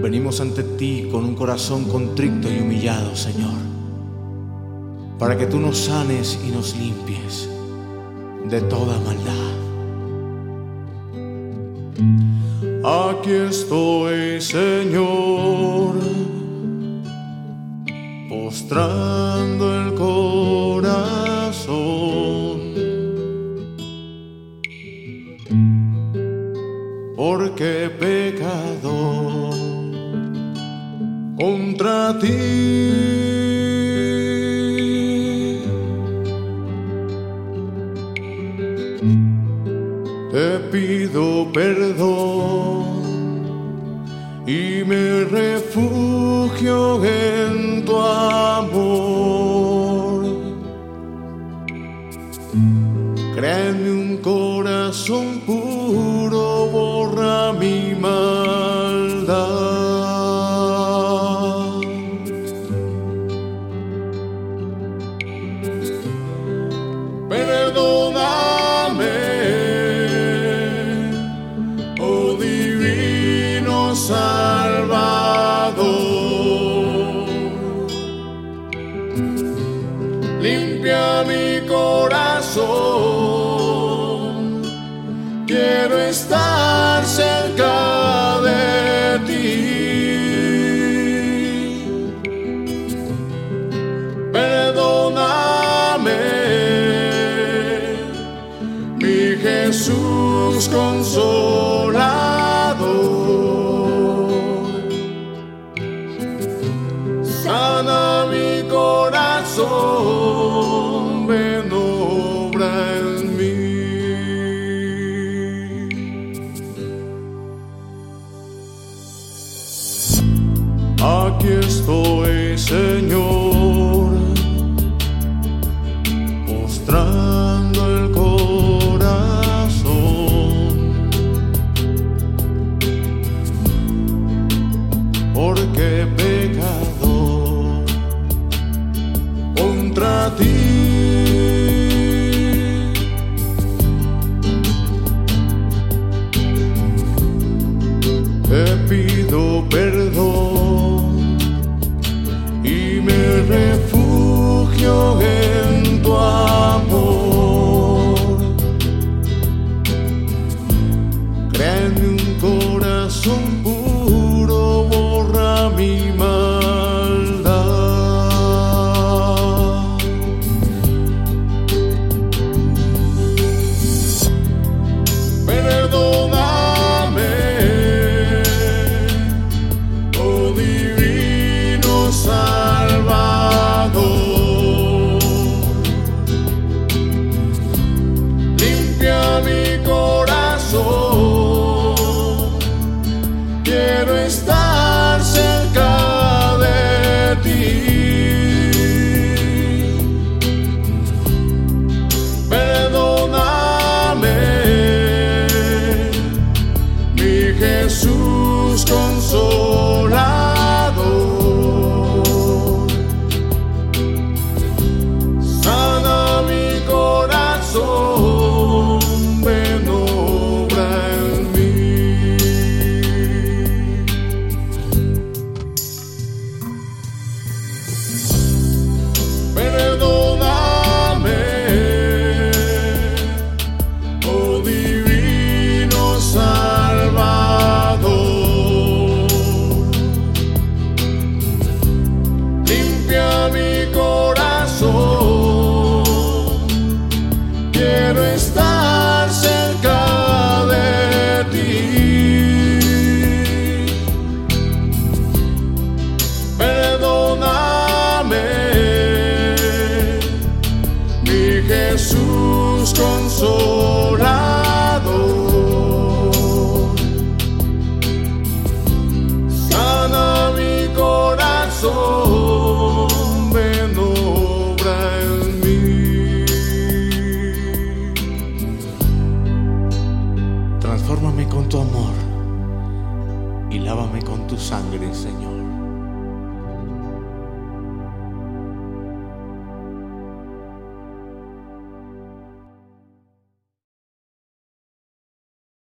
venimos ante ti con un corazón contrito y humillado, Señor, para que tú nos sanes y nos limpies de toda maldad. Aquí estoy, Señor, postrando el corazón, porque he pecado contra ti. Te pido perdón y me refugio en tu amor. Créeme un corazón puro, borra mi Salvador. Limpia mi corazón, quiero estar cerca de ti. Perdóname, mi Jesús consolador. Ven obra en mí. Aquí estoy, Señor, contra ti. Te pido perdón y me refugio en tu amor. Créeme un corazón puro, borra mi maldad. Quiero estar sangre, Señor.